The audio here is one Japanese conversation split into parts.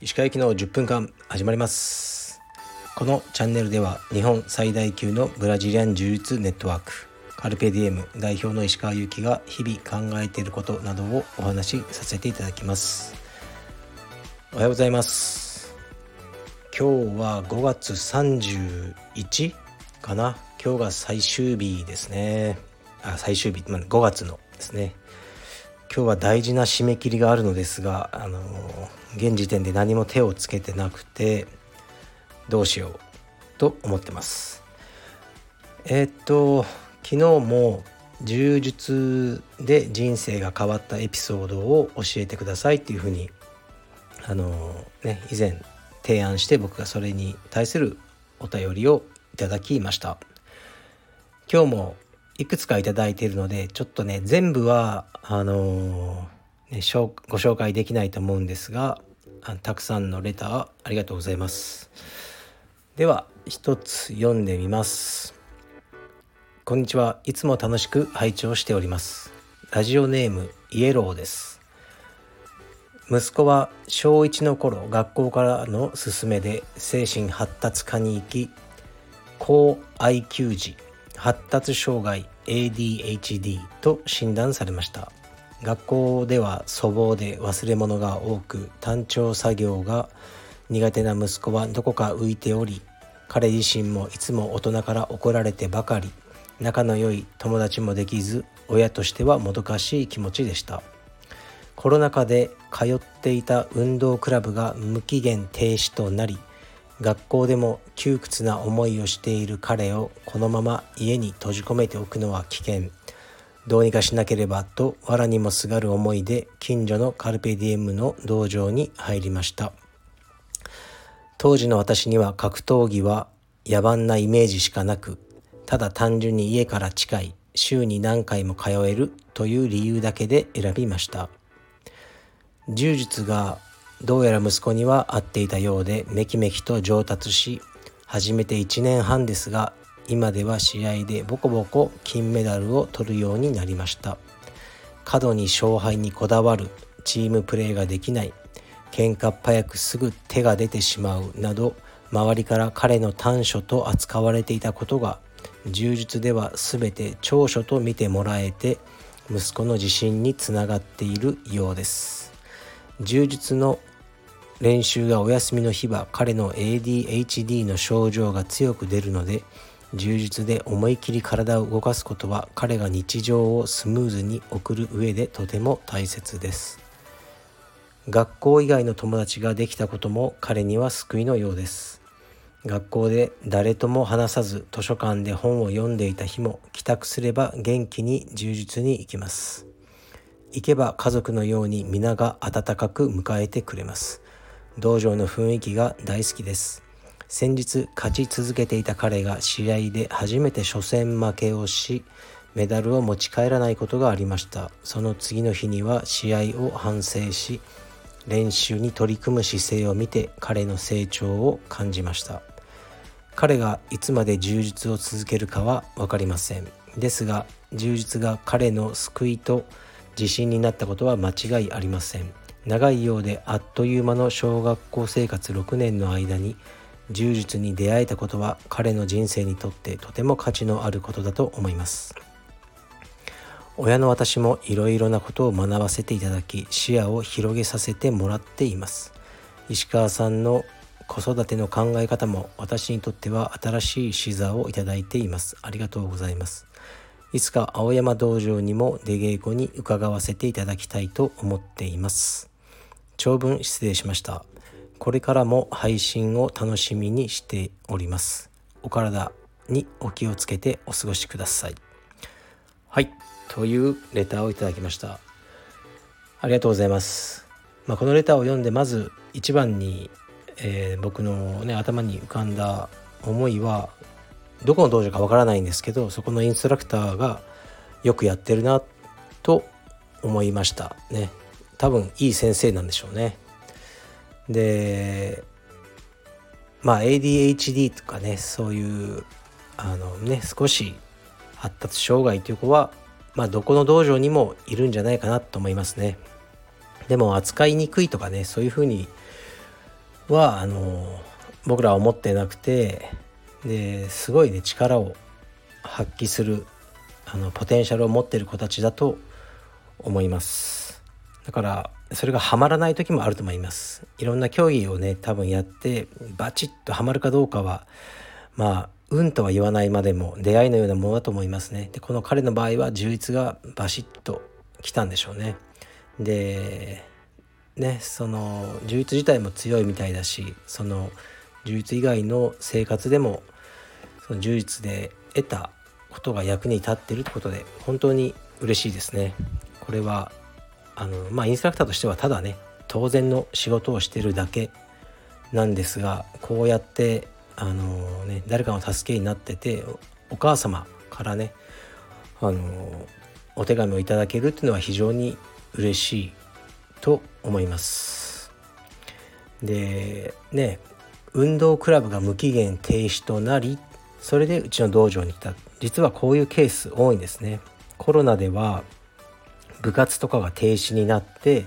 石川行きの10分間始まります。このチャンネルでは日本最大級のブラジリアン柔術ネットワークカルペディエム代表の石川祐希が日々考えていることなどをお話しさせていただきます。おはようございます。今日は5月31かな。今日が最終日ですね。最終日5月のですね。今日は大事な締め切りがあるのですがあの現時点で何も手をつけてなくてどうしようと思ってます。えー、っと昨日も柔術で人生が変わったエピソードを教えてくださいっていうふうにあのね以前提案して僕がそれに対するお便りをいただきました。今日もいくつか頂いているのでちょっとね全部はあのね、ご紹介できないと思うんですがたくさんのレターありがとうございます。では一つ読んでみます。こんにちは。いつも楽しく拝聴しております。ラジオネームイエローです。息子は小1の頃学校からの勧めで精神発達科に行き高 IQ 児発達障害 ADHD と診断されました。学校では粗暴で忘れ物が多く単調作業が苦手な息子はどこか浮いており彼自身もいつも大人から怒られてばかり仲の良い友達もできず親としてはもどかしい気持ちでした。コロナ禍で通っていた運動クラブが無期限停止となり学校でも窮屈な思いをしている彼をこのまま家に閉じ込めておくのは危険。どうにかしなければと藁にもすがる思いで近所のカルペディエムの道場に入りました。当時の私には格闘技は野蛮なイメージしかなくただ単純に家から近い週に何回も通えるという理由だけで選びました。柔術がどうやら息子には合っていたようでめきめきと上達し始めて1年半ですが今では試合でボコボコ金メダルを取るようになりました。過度に勝敗にこだわるチームプレーができない喧嘩っ早くすぐ手が出てしまうなど周りから彼の短所と扱われていたことが柔術では全て長所と見てもらえて息子の自信につながっているようです。柔術の練習がお休みの日は彼の ADHD の症状が強く出るので柔術で思い切り体を動かすことは彼が日常をスムーズに送る上でとても大切です。学校以外の友達ができたことも彼には救いのようです。学校で誰とも話さず図書館で本を読んでいた日も帰宅すれば元気に柔術に行きます。行けば家族のように皆が温かく迎えてくれます。道場の雰囲気が大好きです。先日勝ち続けていた彼が試合で初めて初戦負けをしメダルを持ち帰らないことがありました。その次の日には試合を反省し練習に取り組む姿勢を見て彼の成長を感じました。彼がいつまで充実を続けるかは分かりません。ですが充実が彼の救いと自信になったことは間違いありません。長いようであっという間の小学校生活6年の間に柔術に出会えたことは彼の人生にとってとても価値のあることだと思います。親の私もいろいろなことを学ばせていただき視野を広げさせてもらっています。石川さんの子育ての考え方も私にとっては新しい視座をいただいています。ありがとうございます。いつか青山道場にも出稽古に伺わせていただきたいと思っています。長文失礼しました。これからも配信を楽しみにしております。お体にお気をつけてお過ごしください。はい。というレターをいただきました。ありがとうございます、まあ、このレターを読んでまず一番に、えー、僕のね頭に浮かんだ思いはどこの道場かわからないんですけどそこのインストラクターがよくやってるなと思いました。ね。多分いい先生なんでしょうね。でまあ ADHD とかねそういうあのね少し発達障害という子はまあどこの道場にもいるんじゃないかなと思いますね。でも扱いにくいとかねそういうふうにはあの僕らは思ってなくてですごいね力を発揮するあのポテンシャルを持ってる子たちだと思います。だからそれがハマらない時もあると思います。いろんな競技をね多分やってバチッとハマるかどうかはまあ運とは言わないまでも出会いのようなものだと思いますね。でこの彼の場合は充実がバシッときたんでしょうね。でねその充実自体も強いみたいだしその充実以外の生活でもその充実で得たことが役に立ってるってことで本当に嬉しいですね。これはあのまあインストラクターとしてはただね当然の仕事をしてるだけなんですがこうやってあのね誰かの助けになっててお母様からねあのお手紙をいただけるっていうのは非常に嬉しいと思います。でね運動クラブが無期限停止となりそれでうちの道場に来た実はこういうケース多いんですねコロナでは部活とかが停止になって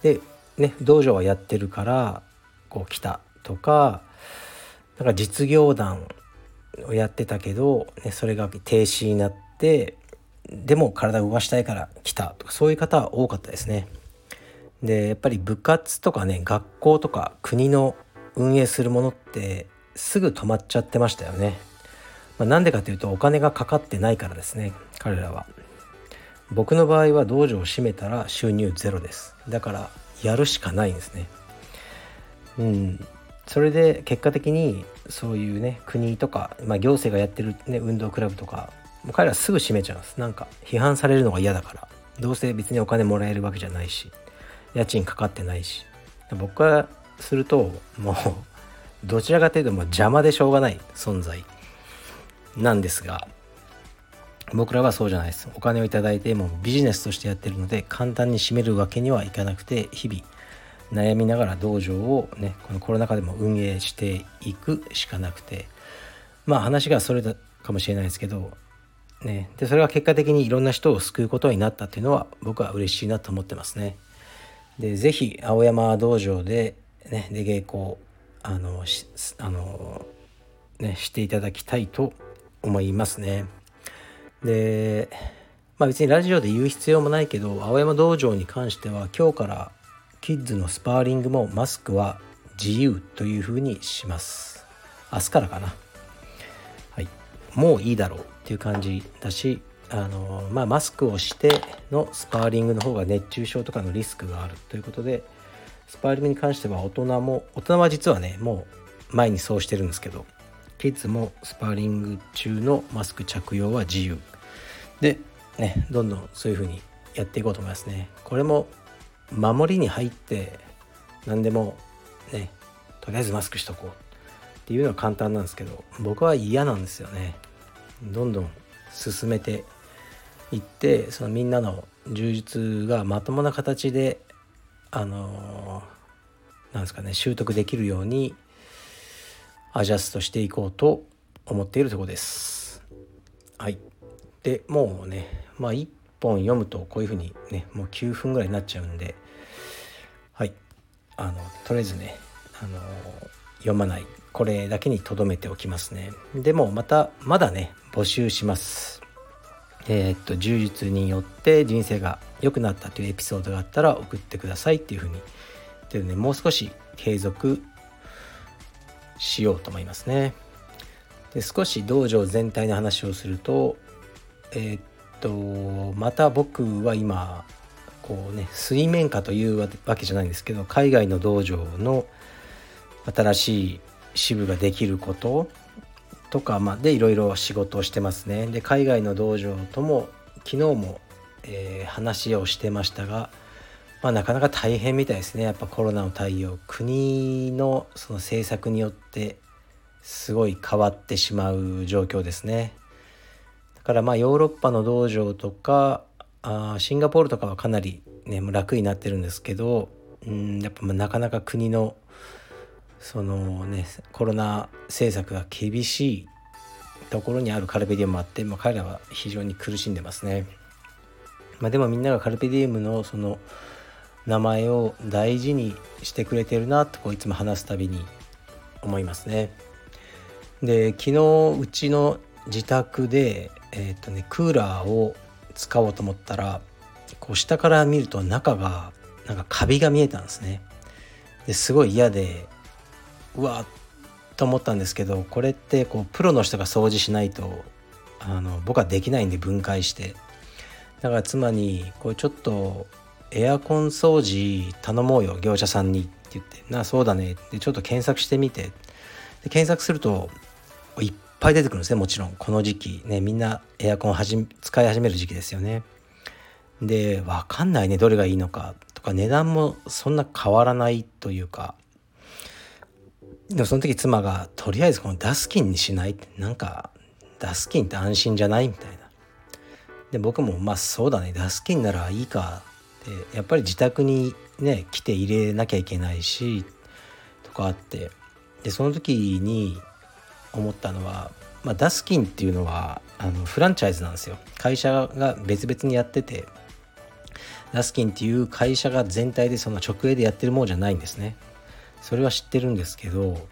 でね道場はやってるからこう来たとかなんか実業団をやってたけど、ね、それが停止になってでも体を動かしたいから来たとかそういう方は多かったですね。でやっぱり部活とかね学校とか国の運営するものってすぐ止まっちゃってましたよね。まあ、なんでかというとお金がかかってないからですね彼らは。僕の場合は道場を閉めたら収入ゼロです。だからやるしかないんですね。うん、それで結果的にそういうね国とか、まあ、行政がやってる、ね、運動クラブとかもう彼らすぐ閉めちゃうんですなんか批判されるのが嫌だからどうせ別にお金もらえるわけじゃないし家賃かかってないし僕からするともうどちらかというともう邪魔でしょうがない存在なんですが僕らはそうじゃないですお金を頂いてもビジネスとしてやってるので簡単に閉めるわけにはいかなくて日々悩みながら道場をねこのコロナ禍でも運営していくしかなくてまあ話がそれだかもしれないですけどねでそれが結果的にいろんな人を救うことになったっていうのは僕は嬉しいなと思ってますね。で是非青山道場でね出稽古あのあのねしていただきたいと思いますね。でまあ別にラジオで言う必要もないけど青山道場に関しては今日からキッズのスパーリングもマスクは自由というふうにします。明日からかな。はい。もういいだろうっていう感じだしあのまあマスクをしてのスパーリングの方が熱中症とかのリスクがあるということでスパーリングに関しては大人も大人は実はねもう前にそうしてるんですけどキッズもスパーリング中のマスク着用は自由。でねどんどんそういう風にやっていこうと思いますね。これも守りに入って何でもねとりあえずマスクしとこうっていうのは簡単なんですけど僕は嫌なんですよね。どんどん進めていってそのみんなの充実がまともな形であのなんですかね習得できるようにアジャストしていこうと思っているところです。はい。でもうねまあ1本読むとこういうふうにねもう9分ぐらいになっちゃうんではい。あのとりあえずねあの読まない。これだけに留めておきますね。でもまたまだね募集します。えー、っと充実によって人生が良くなったというエピソードがあったら送ってくださいっていうふうに。でねもう少し継続しようと思いますねで少し道場全体の話をするとえー、っとまた僕は今こうね水面下というわけじゃないんですけど海外の道場の新しい支部ができることとか、ま、でいろいろ仕事をしてますね。で海外の道場とも昨日も、えー、話をしてましたが、まあ、なかなか大変みたいですねやっぱコロナの対応国のその政策によってすごい変わってしまう状況ですね。だからまあヨーロッパの道場とかあシンガポールとかはかなり、ね、楽になってるんですけどうんやっぱなかなか国のそのねコロナ政策が厳しいところにあるカルベディウムもあって、まあ、彼らは非常に苦しんでますね。まあ、でもみんながカルペディエムのその名前を大事にしてくれてるなとこういつも話すたびに思いますね。で昨日うちの自宅で、えーとね、クーラーを使おうと思ったらこう下から見ると中がなんかカビが見えたんですね。ですごい嫌でうわっと思ったんですけどこれってこうプロの人が掃除しないとあの僕はできないんで分解してだから妻にこれちょっとエアコン掃除頼もうよ業者さんにって言ってなそうだね。ってちょっと検索してみて。で検索するといっぱい出てくるんですねもちろん。この時期。ねみんなエアコンはじ使い始める時期ですよね。で分かんないねどれがいいのか。とか値段もそんな変わらないというか。でもその時妻がとりあえずこのダスキンにしない？ってなんかダスキンって安心じゃない？みたいな。で僕もまあそうだね。ダスキンならいいか。ってやっぱり自宅にね来て入れなきゃいけないしとかあってでその時に思ったのは、まあ、ダスキンっていうのはあのフランチャイズなんですよ会社が別々にやっててダスキンっていう会社が全体でその直営でやってるものじゃないんですねそれは知ってるんですけど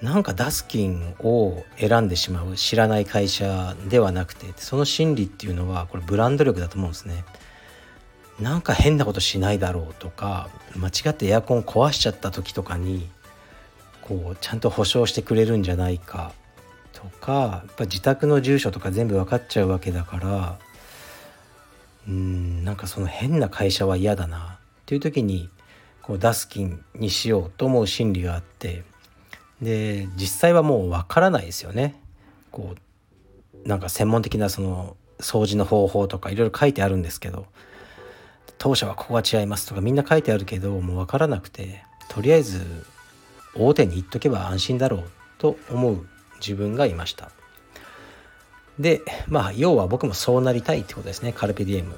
なんかダスキンを選んでしまう知らない会社ではなくてその心理っていうのはこれブランド力だと思うんですね。なんか変なことしないだろうとか間違ってエアコン壊しちゃった時とかにこうちゃんと保証してくれるんじゃないかとかやっぱ自宅の住所とか全部分かっちゃうわけだからうんなんかその変な会社は嫌だなっていう時にこうダスキンにしようと思う心理があってで実際はもうわからないですよね。こうなんか専門的なその掃除の方法とかいろいろ書いてあるんですけど当社はここが違いますとかみんな書いてあるけどもう分からなくてとりあえず大手に言っとけば安心だろうと思う自分がいました。でまあ要は僕もそうなりたいってことですね。カルペディエム。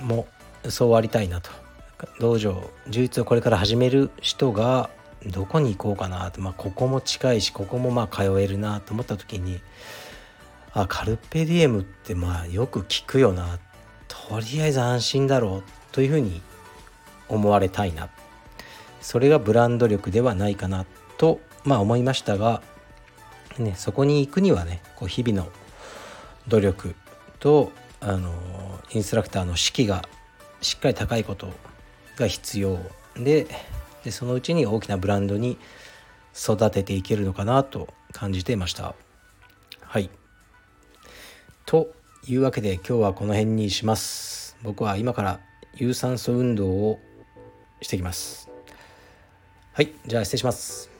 もそうありたいなと。道場充実をこれから始める人がどこに行こうかなと、まあ、ここも近いしここもまあ通えるなと思った時にあカルペディエムってまあよく聞くよな。とりあえず安心だろう。というふうに思われたいな。それがブランド力ではないかなとまあ思いましたが、ね、そこに行くにはねこう日々の努力とあのインストラクターの士気がしっかり高いことが必要ででそのうちに大きなブランドに育てていけるのかなと感じていました。はい。というわけで今日はこの辺にします。僕は今から有酸素運動をしてきます。はいじゃあ失礼します。